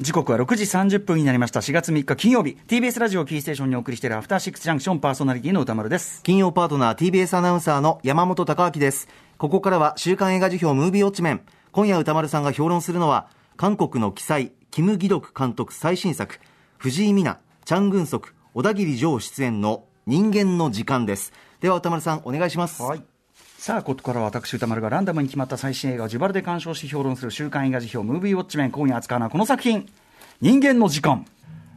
時刻は6時30分になりました。4月3日金曜日。TBS ラジオキーステーションにお送りしているアフターシックスジャンクションパーソナリティの歌丸です。金曜パートナー TBS アナウンサーの山本貴明です。ここからは週刊映画辞表ムービーウォッチメン。今夜歌丸さんが評論するのは韓国の記載キム・ギドク監督最新作藤井美奈チャン・グンソク小田切城出演の人間の時間です。では歌丸さんお願いします。はいさあ、ここからは私、歌丸がランダムに決まった最新映画を自腹で鑑賞し評論する週刊映画辞表、ムービーウォッチメン。今夜扱うのはこの作品、人間の時間。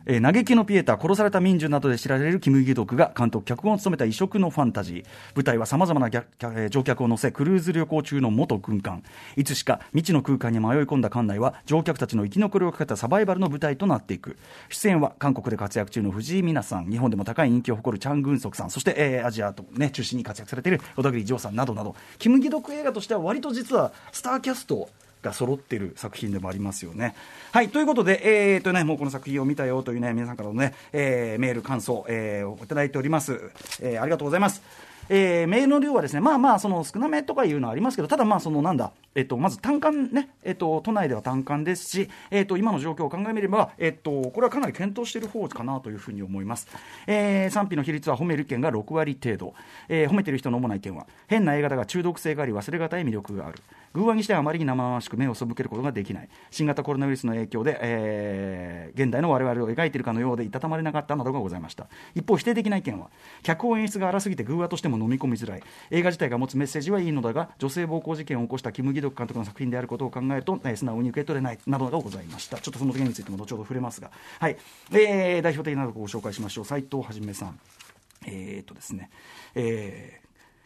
えー、嘆きのピエタ、殺された民衆などで知られるキム・ギドクが監督、脚本を務めた異色のファンタジー。舞台は様々な、えー、乗客を乗せ、クルーズ旅行中の元軍艦。いつしか未知の空間に迷い込んだ艦内は、乗客たちの生き残りをかけたサバイバルの舞台となっていく。出演は、韓国で活躍中の藤井美奈さん、日本でも高い人気を誇るチャン・グンソクさん、そして、えー、アジアとね、中心に活躍されている小田切丈さんなどなど、キム・ギドク映画としては割と実は、スターキャスト、が揃ってる作品でもありますよね。はい、ということで、えーとね、もうこの作品を見たよというね、皆さんからのね、えー、メール、感想、えー、いただいております。えー、ありがとうございます。えー、メールの量はですね、まあまあ、その少なめとかいうのはありますけど、ただまあ、そのなんだ、えっと、まず単管ね、えっと、都内では単管ですし、えっと、今の状況を考えれば、えっと、これはかなり検討している方かなというふうに思います。えー、賛否の比率は褒める意見が6割程度。えー、褒めてる人の主な意見は、変な映画だが中毒性があり忘れがたい魅力がある。偶話にしてはあまりに生々しく目を背けることができない。新型コロナウイルスの影響で、えー、現代の我々を描いているかのようでいたたまれなかったなどがございました。一方、否定的な意見は、脚本演出が荒すぎて偶話としても飲み込みづらい。映画自体が持つメッセージはいいのだが、女性暴行事件を起こしたキム・ギドク監督の作品であることを考えると、えー、素直に受け取れないなどがございました。ちょっとその件についても後ほど触れますが、はい。えー、代表的なところをご紹介しましょう。斉藤はじめさん。えー、っとですね、えー、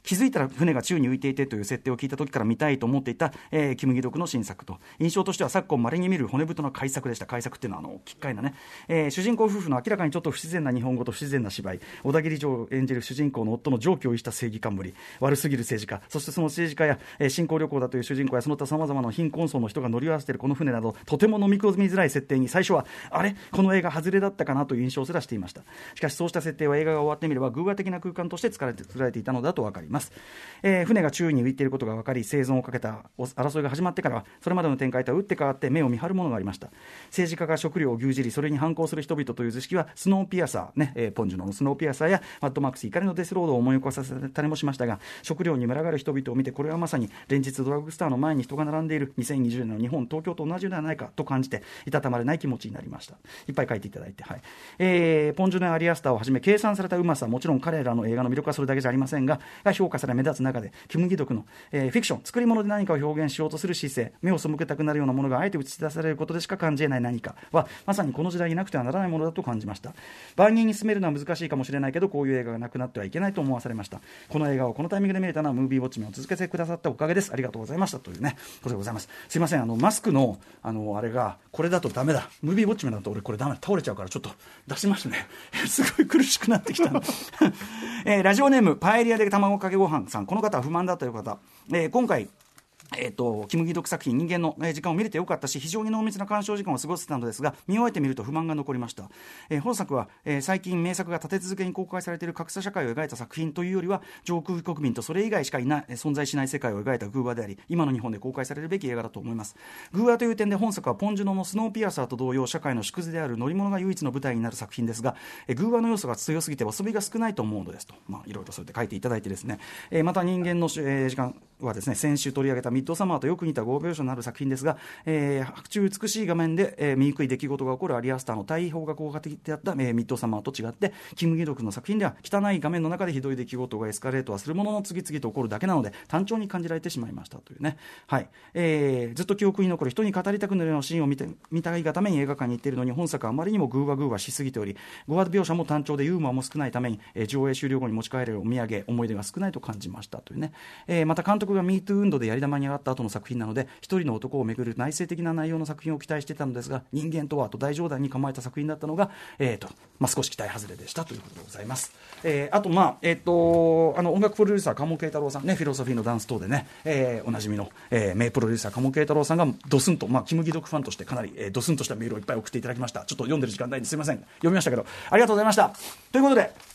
気づいたら船が宙に浮いていてという設定を聞いた時から見たいと思っていた、えー、キム・ギドクの新作と。印象としては昨今まれに見る骨太の改作でした改作っていうのはあのきっかいなね、えー、主人公夫婦の明らかにちょっと不自然な日本語と不自然な芝居。小田切城演じる主人公の夫の常軌を逸した正義感ぶり悪すぎる政治家。そしてその政治家や、えー、新興旅行だという主人公やその他さまざまな貧困層の人が乗り合わせているこの船などとても飲み込みづらい設定に最初はあれ？この映画外れだったかな？という印象すらしていました。しかしそうした設定は映画が終わってみれば偶話的な空間として作られていたのだと分かります、えーえー、船が周囲に浮いていることが分かり生存をかけた争いが始まってからはそれまでの展開とは打って変わって目を見張るものがありました。政治家が食料を牛耳りそれに反抗する人々という図式はスノーピアサー、ねえー、ポンジュのスノーピアサーやマッドマックス怒りのデスロードを思い起こさせたりもしましたが食料に群がる人々を見てこれはまさに連日ドラッグスターの前に人が並んでいる2020年の日本東京と同じではないかと感じていたたまれない気持ちになりました。いっぱい書いていただいて、はい。えー、ポンジュノやアリアスターをはじめ計算されたうまさもちろん彼らの映画の魅力はそれだけじゃありませんがが評価され目立つ中でキム・ギドクのえー、フィクション、作り物で何かを表現しようとする姿勢、目を背けたくなるようなものがあえて映し出されることでしか感じえない何かは、まさにこの時代になくてはならないものだと感じました。万人に進めるのは難しいかもしれないけど、こういう映画がなくなってはいけないと思わされました。この映画をこのタイミングで見れたのは、ムービーウォッチメンを続けてくださったおかげです。ありがとうございました。というね、ことでございます。すいません、あの、マスクの、あの、あれが、これだとダメだ。ムービーウォッチメンだと俺これダメ倒れちゃうから、ちょっと出しましたね。すごい苦しくなってきた。えー、ラジオネーム、パエリアで卵かけご飯さん。この方は不満だという方。えー、今回、えーと、キム・ギドク作品、人間の、え、時間を見れてよかったし、非常に濃密な鑑賞時間を過ごせたのですが、見終えてみると不満が残りました。えー、本作は、えー、最近名作が立て続けに公開されている格差社会を描いた作品というよりは、上空国民とそれ以外しかいない、存在しない世界を描いた偶話であり、今の日本で公開されるべき映画だと思います。偶話という点で本作はポンジュノのスノーピアサーと同様、社会の縮図である乗り物が唯一の舞台になる作品ですが、えー、偶話の要素が強すぎて遊びが少ないと思うのですと、まあ、いろいろそうやって書いていただいてですね、えー、また人間の、えー、時間はですね、先週取り上げたミッドサマーとよく似た5描写のある作品ですが、えー、白昼美しい画面で、えー、醜い出来事が起こるアリアスターの対比が効果的であった、えー、ミッドサマーと違って、キム・ギドクの作品では汚い画面の中でひどい出来事がエスカレートはするものの次々と起こるだけなので、単調に感じられてしまいましたというね。はい。えー、ずっと記憶に残る人に語りたくなるようなシーンを見て見たいがために映画館に行っているのに、本作はあまりにもグーワグーワしすぎており、語話描写も単調でユーモアも少ないために、えー、上映終了後に持ち帰れるお土産、思い出が少ないと感じましたというね。えー、また監督が MeToo 運動でやり玉に上がった後の作品なので、一人の男をめぐる内省的な内容の作品を期待してたのですが、人間とはと大冗談に構えた作品だったのが、えーとまあ、少し期待外れでしたということでございます。えー、あと、まあえーと、あの音楽プロデューサー、鴨慶太郎さんね、フィロソフィーのダンス等でね、えー、おなじみの、えー、名プロデューサー、鴨慶太郎さんがドスンと、まあ、キム・ギドクファンとしてかなり、えー、ドスンとしたメールをいっぱい送っていただきました。ちょっと読んでる時間ないんで、すみません、読みましたけど、ありがとうございました。ということで、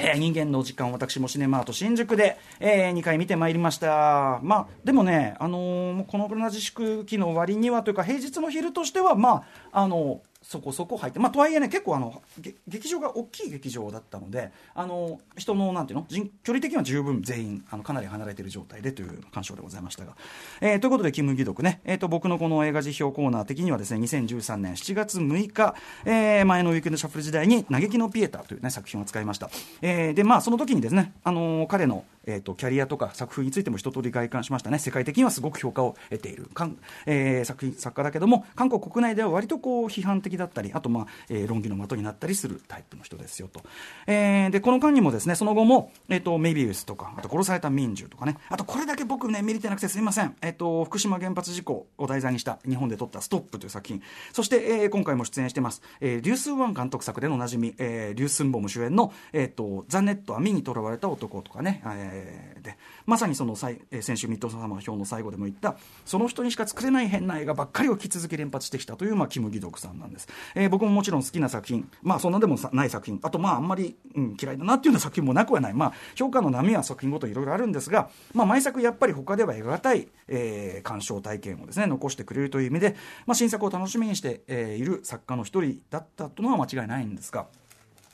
えー、人間の時間、私もシネマート新宿で、えー、2回見てまいりました。まあ、でもね、あのー、この自粛期の割にはというか、平日の昼としては、まあ、あのそこそこ入って、まあ、とはいえね、結構あの、劇場が大きい劇場だったので、あの人のなんていうの人、距離的には十分全員あのかなり離れている状態でという鑑賞でございましたが。えー、ということで、キム・ギドクね、えーと、僕のこの映画辞表コーナー的にはですね、2013年7月6日、えー、前のウィークエンドシャッフル時代に、嘆きのピエタという、ね、作品を使いました。えー、で、まあ、その時にですね、あの、彼の、えーと、キャリアとか作風についても一通り外観しましたね、世界的にはすごく評価を得ているかん、えー、作品作家だけども、韓国国内では割とこう批判的だったり、あと、まあえー、論議の的になったりするタイプの人ですよと、えー、でこの間にもですねその後も、えーと、メビウスとかあと殺された民衆とかね。あとこれだけ僕ね見れてなくてすみません、えーと、福島原発事故を題材にした日本で撮った「ストップという作品。そして、えー、今回も出演してます、えー、リュースン・ワン監督作でのおなじみ、えー、リュースンボム主演の「えーと、ザ・ネット網にとらわれた男」とかね、えー、でまさにその先週ミッドサマー表の最後でも言ったその人にしか作れない変な映画ばっかりを引き続き連発してきたという、まあ、キム・ギドクさんなんです、えー、僕ももちろん好きな作品。まあそんなでもない作品。あとまああんまり、うん、嫌いだなっていうような作品もなくはない。まあ評価の波は作品ごといろいろあるんですが、まあ、毎作やっぱり他では得難い、えー、鑑賞体験をですね残してくれるという意味で、まあ、新作を楽しみにして、えー、いる作家の一人だったというのは間違いないんですが。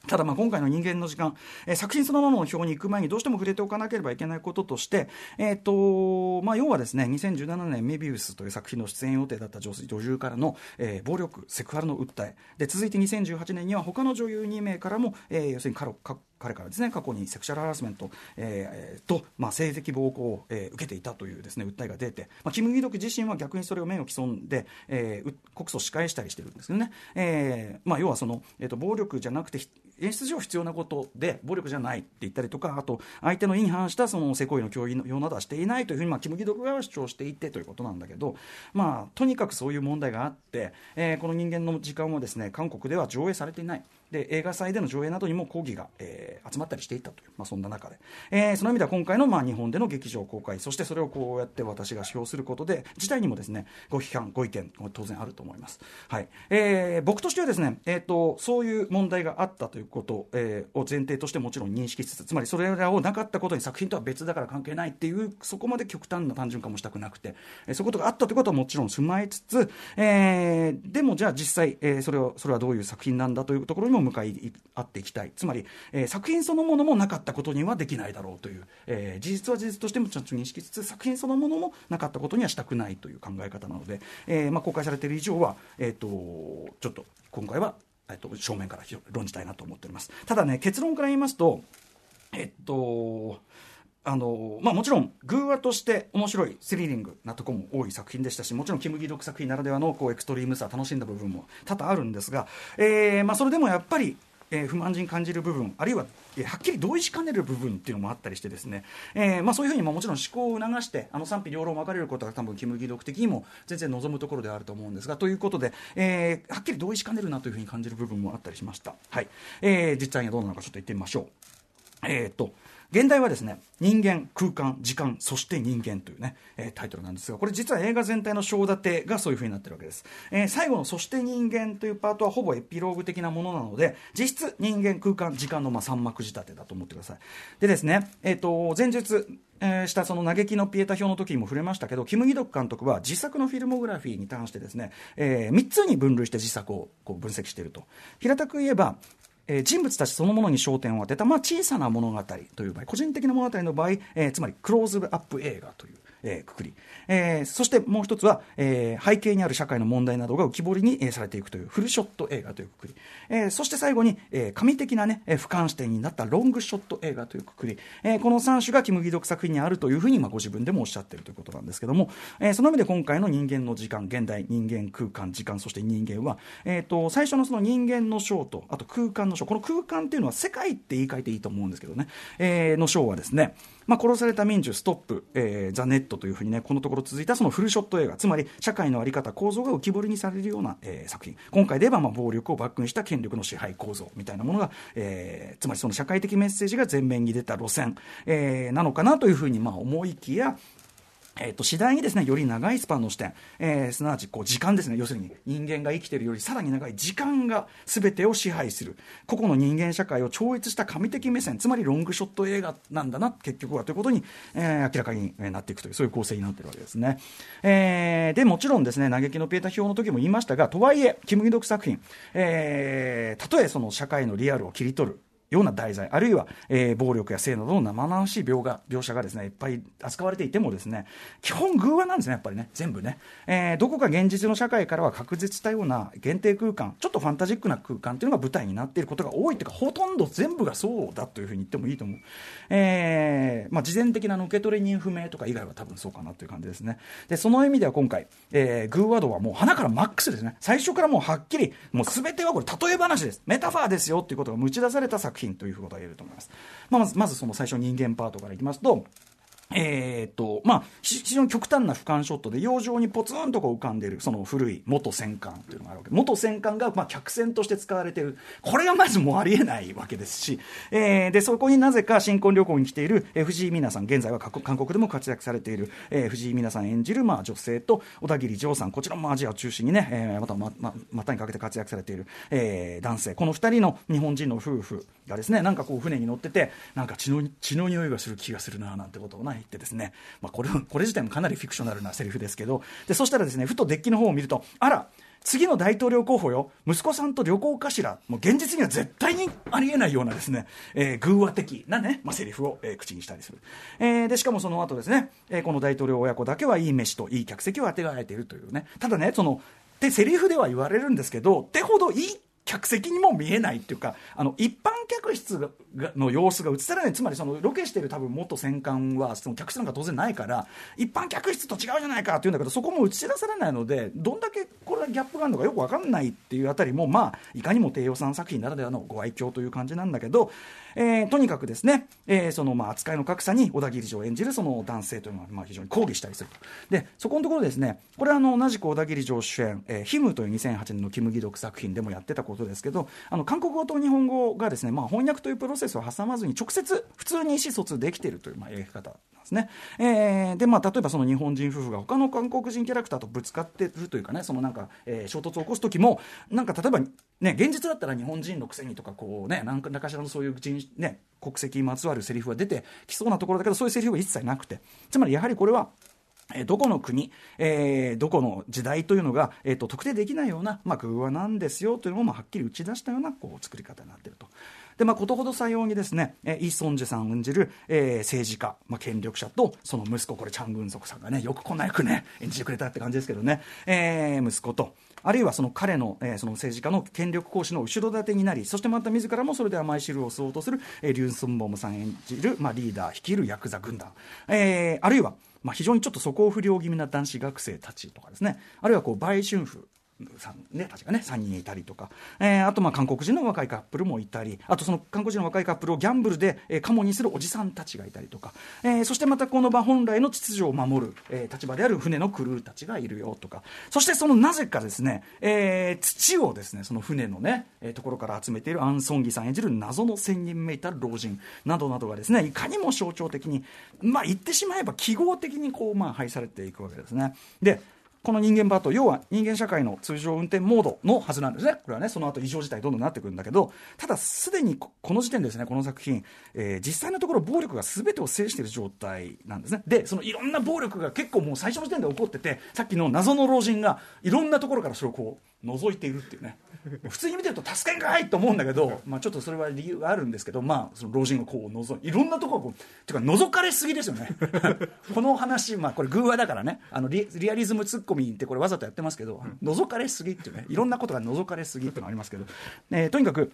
ただまあ今回の人間の時間、えー、作品そのものの表に行く前にどうしても触れておかなければいけないこととして、えーとまあ、要はですね2017年メビウスという作品の出演予定だった女優からの、えー、暴力セクハラの訴え。で続いて2018年には他の女優2名からも、えー、要するに彼からですね過去にセクシャルハラスメント、えー、と、まあ、性的暴行を、えー、受けていたというですね訴えが出て、まあ、キム・ギドク自身は逆にそれを名誉毀損で、えー、告訴し返したりしてるんですよね、えーまあ、要はその、えーと、暴力じゃなくて演出上必要なことで暴力じゃないって言ったりとかあと相手の意に反したその性行為の共有のようなどはしていないというふうに、まあ、キム・ギドク側は主張していてということなんだけど、まあ、とにかくそういう問題があって、え、この人間の時間はですね韓国では上映されていない。で映画祭での上映などにも抗議が、えー、集まったりしていたという、まあ、そんな中で、えー、その意味では今回の、まあ、日本での劇場公開そしてそれをこうやって私が指標することで自体にもですねご批判ご意見当然あると思います、はい。えー、僕としてはですね、えーと、そういう問題があったということ、えー、を前提としてもちろん認識しつつつまりそれらをなかったことに作品とは別だから関係ないっていうそこまで極端な単純化もしたくなくて、えー、そういうことがあったということはもちろん踏まえつつ、えー、でもじゃあ実際、えー、それをそれはどういう作品なんだというところにも向かい合っていきたい。つまり、えー、作品そのものもなかったことにはできないだろうという、えー、事実は事実としてもちゃんと認識しつつ作品そのものもなかったことにはしたくないという考え方なので、えーまあ、公開されている以上は、えーと、ちょっと今回は、えーと、正面から論じたいなと思っております。ただね結論から言いますとえっとあのまあ、もちろん偶話として面白いスリリングなところも多い作品でしたしもちろんキム・ギドク作品ならではのこうエクストリームさ楽しんだ部分も多々あるんですが、えーまあ、それでもやっぱりえー、不満に感じる部分あるいは、えー、はっきり同意しかねる部分っていうのもあったりしてですね、えーまあ、そういうふうにももちろん思考を促してあの賛否両論分かれることが多分キム・ギドク的にも全然望むところであると思うんですがということで、えー、はっきり同意しかねるなというふうに感じる部分もあったりしました、はいえー、実際にはどうなのかちょっと言ってみましょう。えーと現代はですね人間空間時間そして人間というね、えー、タイトルなんですがこれ実は映画全体の章立てがそういう風になってるわけです、えー、最後の「そして人間」というパートはほぼエピローグ的なものなので実質人間空間時間のまあ三幕仕立てだと思ってください。でですねえっ、ー、と前述え、したその嘆きのピエタ表の時にも触れましたけどキム・ギドク監督は自作のフィルモグラフィーに関してですね、えー、3つに分類して自作をこう分析していると。平たく言えばえー、人物たちそのものに焦点を当てた、まあ、小さな物語という場合個人的な物語の場合、えー、つまりクローズアップ映画というえー、くくり、えー、そしてもう一つは、えー、背景にある社会の問題などが浮き彫りに、えー、されていくというフルショット映画というくくり、えー、そして最後に、えー、神的な、ね、えー、俯瞰視点になったロングショット映画というくくり、えー、この3種がキム・ギドク作品にあるというふうに、まあ、ご自分でもおっしゃってるということなんですけども、えー、その上で今回の人間の時間現代人間空間時間そして人間は、えーと、最初のその人間の章とあと空間の章この空間っていうのは世界って言い換えていいと思うんですけどね、えー、の章はですねまあ、殺された民衆ストップ、えー、ザ・ネットというふうにね、このところ続いたそのフルショット映画、つまり社会の在り方、構造が浮き彫りにされるような、えー、作品。今回で言えば、まあ、暴力をバックにした権力の支配構造みたいなものが、えー、つまりその社会的メッセージが前面に出た路線、えー、なのかなというふうに、まあ、思いきや、えー、と次第にですねより長いスパンの視点、えー、すなわちこう時間ですね。要するに人間が生きているよりさらに長い時間が全てを支配する。個々の人間社会を超越した神的目線つまりロングショット映画なんだな結局はということに、えー、明らかになっていくというそういう構成になっているわけですね、えー、でもちろんですね嘆きのピエタ表の時も言いましたがとはいえキム・ギドク作品、えー、たとえその社会のリアルを切り取るような題材あるいは、えー、暴力や性などの生々しい描画描写がですねいっぱい扱われていてもですね基本偶話なんですねやっぱりね全部ね、えー、どこか現実の社会からは確実したような限定空間ちょっとファンタジックな空間というのが舞台になっていることが多いというかほとんど全部がそうだというふうに言ってもいいと思う、えーまあ、事前的な受け取り人不明とか以外は多分そうかなという感じですね。でその意味では今回、えー、偶話度はもう花からマックスですね。最初からもうはっきりもう全てはこれ例え話です。メタファーですよということが打ち出された作品。ということが言えると思います。まあ、まず、まずその最初人間パートからいきますと、えー、っと、まあ、非常に極端な俯瞰ショットで、洋上にポツンとこう浮かんでいる、その古い元戦艦というのがあるわけ元戦艦が、まあ、客船として使われている。これがまずもうありえないわけですし、えー、で、そこになぜか新婚旅行に来ている、えー、藤井美奈さん、現在は韓国でも活躍されている、えー、藤井美奈さん演じる、まあ、女性と、小田切丈さん、こちらもアジアを中心にね、えー、またま、ま、またにかけて活躍されている、えー、男性。この二人の日本人の夫婦がですね、なんかこう船に乗ってて、なんか血の、血の匂いがする気がするな、なんてことをな、言ってですね、まあ、これこれ自体もかなりフィクショナルなセリフですけどでそしたらですねふとデッキの方を見るとあら次の大統領候補よ、息子さんと旅行かしら、もう現実には絶対にありえないようなですね、えー、偶話的なね、まあ、セリフを、えー、口にしたりする。えー、で、しかもその後ですね、えー、この大統領親子だけはいい飯といい客席を当てがえているというね、ただね、その、で、セリフでは言われるんですけど、ってほどいい客席にも見えないっていうか、あの、一般客室の様子が映されない、つまりそのロケしてる多分元戦艦は、その客室なんか当然ないから、一般客室と違うじゃないかっていうんだけど、そこも映し出されないので、どんだけこれはギャップがあるのかよくわかんないっていうあたりも、まあ、いかにも低予算作品ならではのご愛嬌という感じなんだけど、えー、とにかくですね、えー、そのまあ扱いの格差に小田切城を演じるその男性というのはまあ非常に抗議したりすると。で、そこのところですね、これはあの同じく小田切城主演、えー、ヒムという2008年のキム・ギドク作品でもやってたことですけど、あの韓国語と日本語がですね、まあ、翻訳というプロセスを挟まずに直接普通に意思疎通できているというまあ描き方ですね。えー、で、まあ、例えばその日本人夫婦が他の韓国人キャラクターとぶつかってるというかね、そのなんか、えー、衝突を起こす時も、なんか例えば、ね、現実だったら日本人のくせにとか、こうね、何かしらのそういう人、ね、国籍にまつわるセリフが出てきそうなところだけど、そういうセリフは一切なくて、つまりやはりこれは、えどこの国、えー、どこの時代というのが、えーと、特定できないような、まあ、偶話なんですよというのも、はっきり打ち出したようなこう作り方になっていると。で、まあ、ことほどさようにですね、えイ・ソンジェさん演じる、えー、政治家、まあ、権力者と、その息子、これ、チャン・グンソクさんがね、よくこんな役ね、演じてくれたって感じですけどね、えー、息子と、あるいはその彼の,、えー、その政治家の権力行使の後ろ盾になり、そしてまた自らもそれで甘い汁を吸おうとする、えー、リュン・スンボムさん演じる、まあ、リーダー、率いるヤクザ軍団、えー、あるいは、まあ、非常にちょっと素行不良気味な男子学生たちとかですね、あるいはこう売春婦。ね、確かね、3人いたりとか、えー、あとまあ韓国人の若いカップルもいたり、あとその韓国人の若いカップルをギャンブルで、えー、カモにするおじさんたちがいたりとか、えー、そしてまたこの場本来の秩序を守る、えー、立場である船のクルーたちがいるよとか、そしてそのなぜかですね、えー、土をですね、その船のね、えー、ところから集めているアン・ソンギさん演じる謎の仙人めいた老人。などなどがですね、いかにも象徴的に、まあ言ってしまえば記号的にこう、まあ配されていくわけですね。で、この人間バート要は人間社会の通常運転モードのはずなんですね。これはねその後異常事態どんどんなってくるんだけどただすでにこの時点ですねこの作品、えー、実際のところ暴力が全てを制している状態なんですね。でそのいろんな暴力が結構もう最初の時点で起こっててさっきの謎の老人がいろんなところからそれをこう覗いているっていうね。普通に見てると助けんかいと思うんだけど、まあ、ちょっとそれは理由があるんですけど、まあ、その老人がこう覗いいろんなところこうていうか覗かれすぎですよね。この話、まあ、これ偶話だからね。あのリリアリズムツッコミってこれわざとやってますけど覗かれすぎっていうね。いろんなことが覗かれすぎっていうのがありますけど、えー、とにかく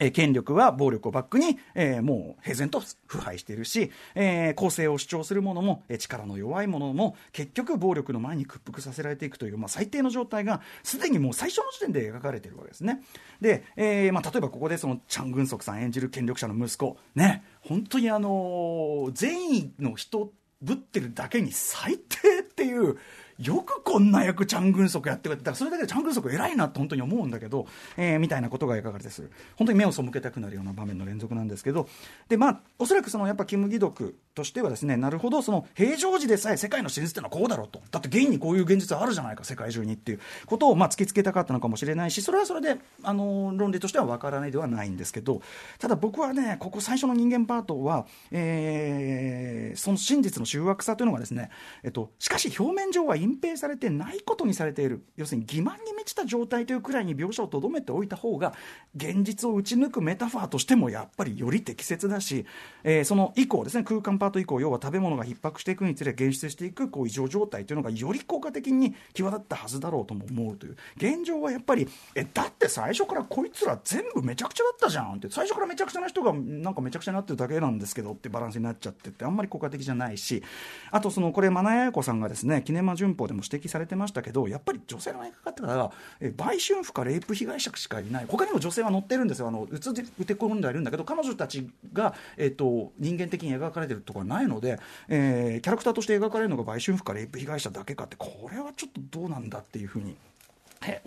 えー、権力は暴力をバックに、えー、もう平然と腐敗しているし、えー、公正を主張する者も、えー、力の弱い者も結局暴力の前に屈服させられていくという、まあ、最低の状態がすでにもう最初の時点で描かれているわけですね。で、えーまあ、例えばここでそのチャン・グンソクさん演じる権力者の息子ね本当にあの善意の人ぶってるだけに最低っていうよくこんな役チャン・グンソクやってくれてそれだけでチャン・グンソク偉いなって本当に思うんだけど、えー、みたいなことが描かれてする。本当に目を背けたくなるような場面の連続なんですけどでまあおそらくそのやっぱキム・ギドクとしてはですねなるほどその平常時でさえ世界の真実ってのはこうだろうと。だって現にこういう現実あるじゃないか世界中にっていうことをまあ突きつけたかったのかもしれないしそれはそれであの論理としては分からないではないんですけどただ僕はねここ最初の人間パートは、えー、その真実の醜悪さというのがですね、えっと、しかし表面上は隠蔽されてないことにされている。要するに欺瞞に満ちた状態というくらいに描写をとどめておいた方が現実を打ち抜くメタファーとしてもやっぱりより適切だし、えー、その以降ですね空間パート以降要は食べ物が逼迫していくにつれ現出していくこう異常状態というのがより効果的に際立ったはずだろうとも思うという。現状はやっぱりえだって最初からこいつら全部めちゃくちゃだったじゃんって最初からめちゃくちゃな人がなんかめちゃくちゃになってるだけなんですけどってバランスになっちゃってってあんまり効果的じゃないし。あとそのこれマナヤヤコさんがですねキネマ旬報でも指摘されてましたけどやっぱり女性の描き方がえ売春婦かレイプ被害者しかいない他にも女性は載ってるんですよあのうつうて込んではいるんだけど彼女たちが、えーと、人間的に描かれてるところはないので、えー、キャラクターとして描かれるのが売春婦かレイプ被害者だけかってこれはちょっとどうなんだっていうふうに。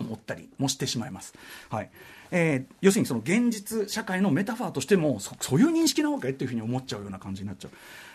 思ったりもしてしまいます。はいえー、要するにその現実社会のメタファーとしてもそそういう認識なわけっていうふうに思っちゃうような感じになっちゃう。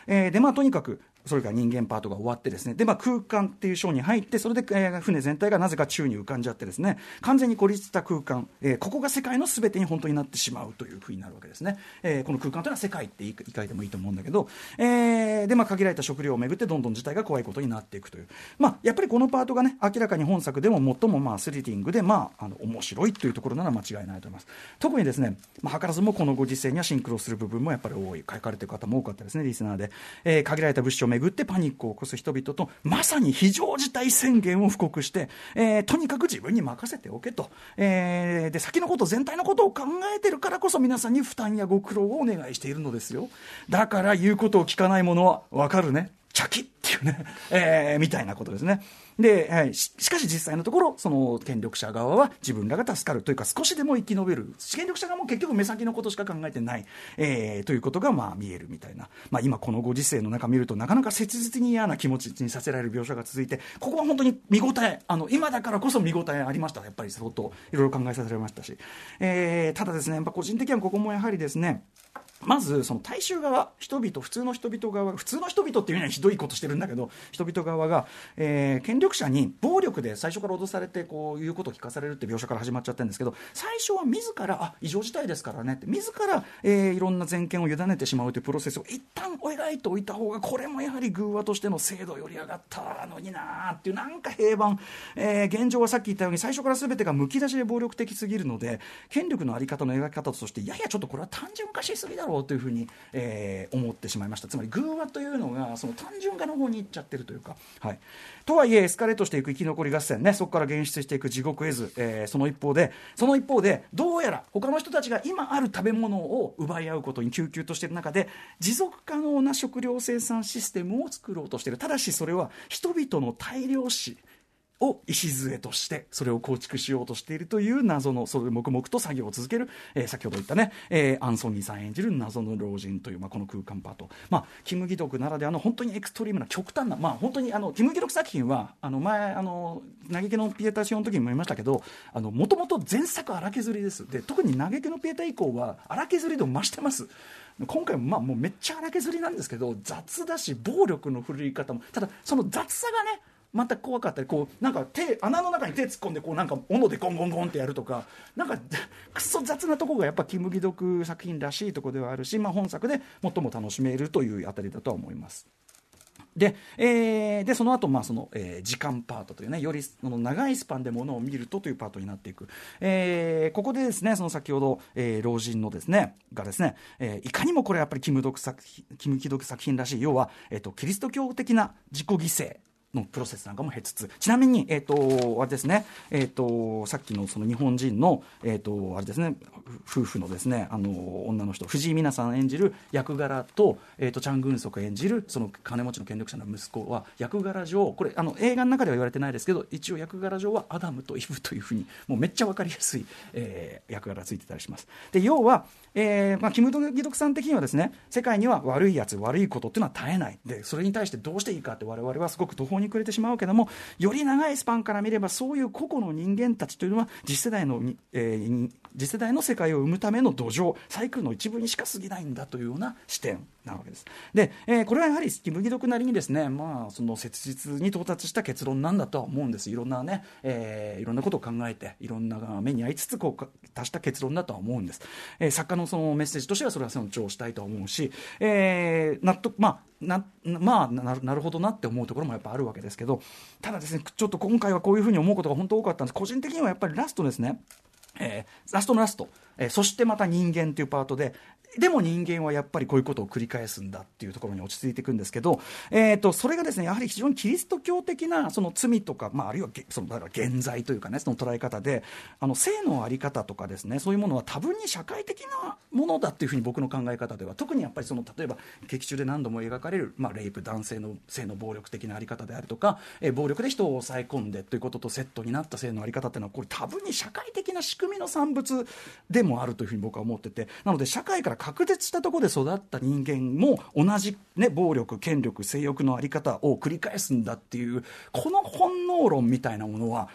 えー、でまあとにかくそれから人間パートが終わってですね。で、まあ、空間っていう章に入ってそれで、えー、船全体がなぜか宙に浮かんじゃってですね。完全に孤立した空間、えー、ここが世界の全てに本当になってしまうというふうになるわけですね、えー、この空間というのは世界って言い換えてもいいと思うんだけど、えーでまあ、限られた食料をめぐってどんどん事態が怖いことになっていくという、まあ、やっぱりこのパートがね明らかに本作でも最もまあスリリングで、まあ、あの面白いというところなら間違い。ないと思います。特にですね、まあ、図らずもこのご時世にはシンクロする部分もやっぱり多い。書かれている方も多かったですねリスナーで、えー、限られた物資をめぐってパニックを起こす人々とまさに非常事態宣言を布告して、えー、とにかく自分に任せておけと、えー、で先のこと全体のことを考えてるからこそ皆さんに負担やご苦労をお願いしているのですよ。だから言うことを聞かない者は分かるね。チャキっていうね、えー、みたいなことですね。で、はい、ししかし実際のところ、その権力者側は自分らが助かるというか、少しでも生き延びる、権力者側も結局目先のことしか考えてない、えー、ということがまあ見えるみたいな、まあ、今、このご時世の中見ると、なかなか切実に嫌な気持ちにさせられる描写が続いて、ここは本当に見応え、あの今だからこそ見応えありました、やっぱり相当、いろいろ考えさせられましたし、えー、ただですね、やっぱ個人的にはここもやはりですね、まずその大衆側人々普通の人々側普通の人々っていうにはひどいことしてるんだけど人々側が、えー、権力者に暴力で最初から脅されてこういうことを聞かされるって描写から始まっちゃってるんですけど最初は自らあ異常事態ですからねって自ら、えー、いろんな全権を委ねてしまうというプロセスを一旦描いておいた方がこれもやはり偶話としての制度より上がったのになーっていうなんか平凡、えー、現状はさっき言ったように最初から全てがむき出しで暴力的すぎるので権力の在り方の描き方としてややちょっとこれは単純化しすぎだろうというふうに、えー、思ってしまいました。つまり偶話というのがその単純化の方に行っちゃってるというか、はい、とはいえエスカレートしていく生き残り合戦ねそこから現出していく地獄絵図、えー、その一方でその一方でどうやら他の人たちが今ある食べ物を奪い合うことに救急としている中で持続可能な食料生産システムを作ろうとしている。ただしそれは人々の大量死を礎としてそれを構築しようとしているという謎のそれ黙々と作業を続ける、えー、先ほど言ったね、えー、アンソニーさん演じる謎の老人という、まあ、この空間パート、まあ、キム・ギドクならではの本当にエクストリームな極端な、まあ、本当にあのキム・ギドク作品はあの前あの嘆きのピエタシオの時にも言いましたけどもともと前作荒削りです。で特に嘆きのピエタ以降は荒削り度増してます。今回もまあもうめっちゃ荒削りなんですけど雑だし暴力の振るい方もただその雑さがねまた怖かったりこうなんか手穴の中に手突っ込んでこうなんか斧でゴンゴンゴンってやるとかなんか くそ雑なとこがやっぱキム・ギドク作品らしいとこではあるし、まあ、本作で最も楽しめるというあたりだとは思います。で,、えー、でその後、まあそのえー、時間パートというねよりその長いスパンでものを見るとというパートになっていく、えー、ここでですねその先ほど、えー、老人のですねがですね、えー、いかにもこれやっぱりキム・ドク作キム・キドク作品らしい。要は、えーとキリスト教的な自己犠牲。のプロセスなんかも経つつちなみに、えーと、あれですね、えーと、さっきのその日本人の、えーと、あれですね夫婦のですねあの女の人藤井美奈さん演じる役柄と,、えー、とチャン・グンソク演じるその金持ちの権力者の息子は役柄上これあの映画の中では言われてないですけど一応役柄上はアダムとイブというふうにもうめっちゃ分かりやすい、えー、役柄ついてたりします。で要はえーまあ、キム・ギドクさん的にはですね世界には悪いやつ悪いことっていうのは絶えないでそれに対してどうしていいかって我々はすごく途方にに暮れてしまうけどもより長いスパンから見ればそういう個々の人間たちというのは次世代の、えー、次世代の世界を生むための土壌サイクルの一部にしか過ぎないんだというような視点なわけです。で、えー、これはやはりキム・ギドクなりにですね、まあ、その切実に到達した結論なんだとは思うんです。いろんなね、えー、いろんなことを考えて、いろんな目に遭いつつこう達した結論だとは思うんです。えー、作家のそのメッセージとしてはそれは尊重したいと思うし、えー、納得、まあ、なまあなるほどなって思うところもやっぱあるわけですけどただですねちょっと今回はこういうふうに思うことが本当多かったんです。個人的にはやっぱりラストですね。えー、ラストのラスト、えー、そしてまた人間というパートで、でも人間はやっぱりこういうことを繰り返すんだっていうところに落ち着いていくんですけど、えーと、それがですねやはり非常にキリスト教的なその罪とか、まあ、あるいはそのだから現在というかねその捉え方であの性の在り方とかですねそういうものは多分に社会的なものだっていうふうに僕の考え方では特にやっぱりその例えば劇中で何度も描かれる、まあ、レイプ男性の性の暴力的な在り方であるとか、えー、暴力で人を抑え込んでということとセットになった性の在り方っていうのはこれ多分に社会的な仕組みの産物でもあるというふうに僕は思っててなので社会から隔絶したところで育った人間も同じ、ね、暴力、権力、性欲の在り方を繰り返すんだっていう、この本能論みたいなものは、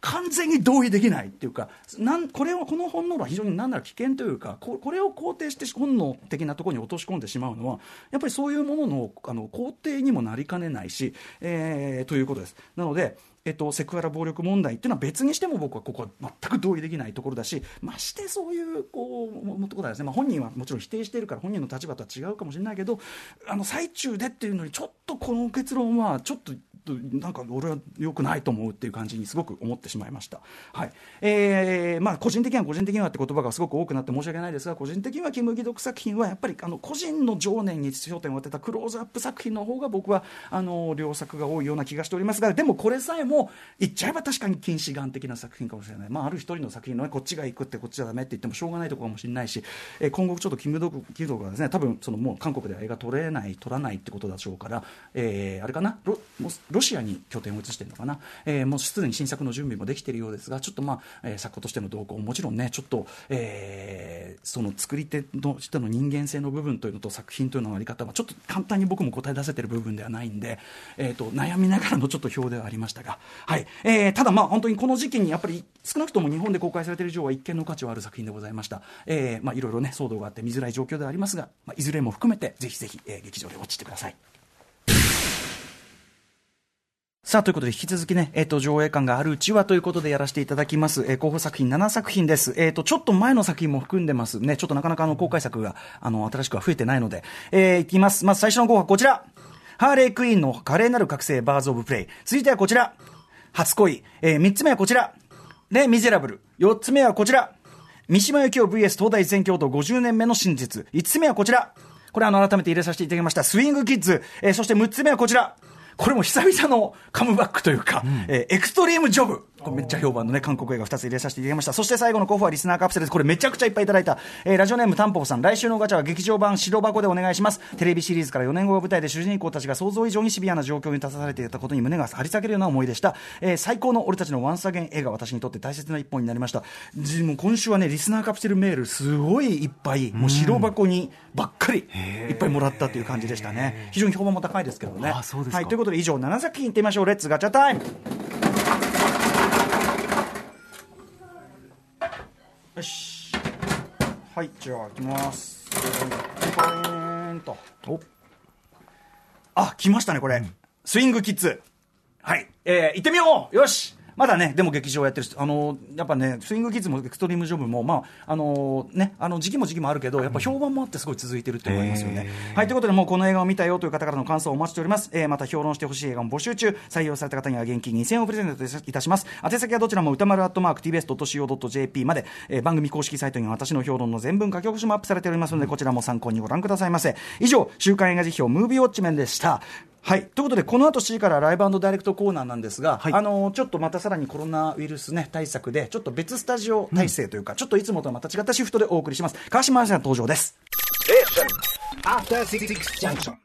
完全に同意できないっていうか、なんこれをこの本能論は非常に何なら危険というかこ、これを肯定して本能的なところに落とし込んでしまうのは、やっぱりそういうもののあの肯定にもなりかねないし、えー、ということです。なのでえっと、セクハラ暴力問題っていうのは別にしても僕はここは全く同意できないところだしましてそういうこうところですね、まあ、本人はもちろん否定しているから本人の立場とは違うかもしれないけどあの最中でっていうのにちょっとこの結論はちょっとなんか俺は良くないと思うっていう感じにすごく思ってしまいました。はい。えーまあ、個人的には個人的にはって言葉がすごく多くなって申し訳ないですが個人的にはキム・ギドク作品はやっぱりあの個人の情念に焦点を当てたクローズアップ作品の方が僕はあの良作が多いような気がしておりますがでもこれさえも言っちゃえば確かに近視眼的な作品かもしれない、まあ、ある一人の作品の、ね、こっちが行くってこっちじゃダメって言ってもしょうがないところかもしれないし、えー、今後ちょっとキム・ギドクがですね多分そのもう韓国では映画撮れない撮らないってことでしょうから、えー、あれかな？ロロロシアに拠点を移してるのかな、えー、もうすでに新作の準備もできているようですが、ちょっとまあ、えー、作家としての動向もちろんね、ちょっと、えー、その作り手の人の人間性の部分というのと作品というののあり方は、ちょっと簡単に僕も答え出せてる部分ではないんで、えーと、悩みながらのちょっと表ではありましたが、はいえー、ただまあ、本当にこの時期にやっぱり少なくとも日本で公開されている以上は一見の価値はある作品でございました。えー、まあ、いろいろね、騒動があって見づらい状況ではありますが、まあ、いずれも含めて、ぜひぜひ、えー、劇場でウォッチしてください。さあ、ということで、引き続きね、えっ、ー、と、上映感があるうちはということでやらせていただきます。えー、候補作品7作品です。えっ、ー、と、ちょっと前の作品も含んでますね。ちょっとなかなかあの、公開作が、あの、新しくは増えてないので、えー、いきます。まず最初の候補はこちら。ハーレークイーンの華麗なる覚醒バーズオブプレイ。続いてはこちら。初恋。えー、3つ目はこちら。レ・ミゼラブル。4つ目はこちら。三島由紀夫 VS 東大全教徒50年目の真実。5つ目はこちら。これあの、改めて入れさせていただきました。スイングキッズ。えー、そして6つ目はこちら。これも久々のカムバックというか、うん、えー、エクストリームジョブ。これめっちゃ評判のね、韓国映画2つ入れさせていただきました。そして最後の候補はリスナーカプセルです。これめちゃくちゃいっぱいいただいた。えー、ラジオネームタンポポさん、来週のガチャは劇場版白箱でお願いします。テレビシリーズから4年後が舞台で主人公たちが想像以上にシビアな状況に立たされていたことに胸が張り下げるような思いでした。えー、最高の俺たちのワンサゲン映画、私にとって大切な一本になりました。もう今週はね、リスナーカプセルメール、すごいいっぱい、もう白箱にばっかりいっぱいもらったという感じでしたね。非常に評判も高いですけどね。はい、ということで以上7作品いってみましょう。 Let's ガチャタイムよし。はいじゃあいきます。あ来ましたねこれ、うん、スイングキッズ。はい。えー、行ってみよう。よしまだね、でも劇場やってるあのやっぱね、スイングキッズもエクストリームジョブも、まああのね、あの時期も時期もあるけど、やっぱ評判もあってすごい続いてると思いますよね。はい、ということで、もうこの映画を見たよという方からの感想をお待ちしております。えー、また評論してほしい映画も募集中、採用された方には現金2000円をプレゼントいたします。宛先はどちらも宇多丸アットマーク TBS.CO.JP まで、えー、番組公式サイトには私の評論の全文書き起こしもアップされておりますので、こちらも参考にご覧くださいませ。以上、週刊映画辞表ムービーウォッチメンでした。はい、ということで、この後7時からライブダイレクトコーナーなんですが、はい、あのちょっとまたさらにコロナウイルス、ね、対策で、ちょっと別スタジオ体制というか、うん、ちょっといつもとはまた違ったシフトでお送りします。川島さん登場です。え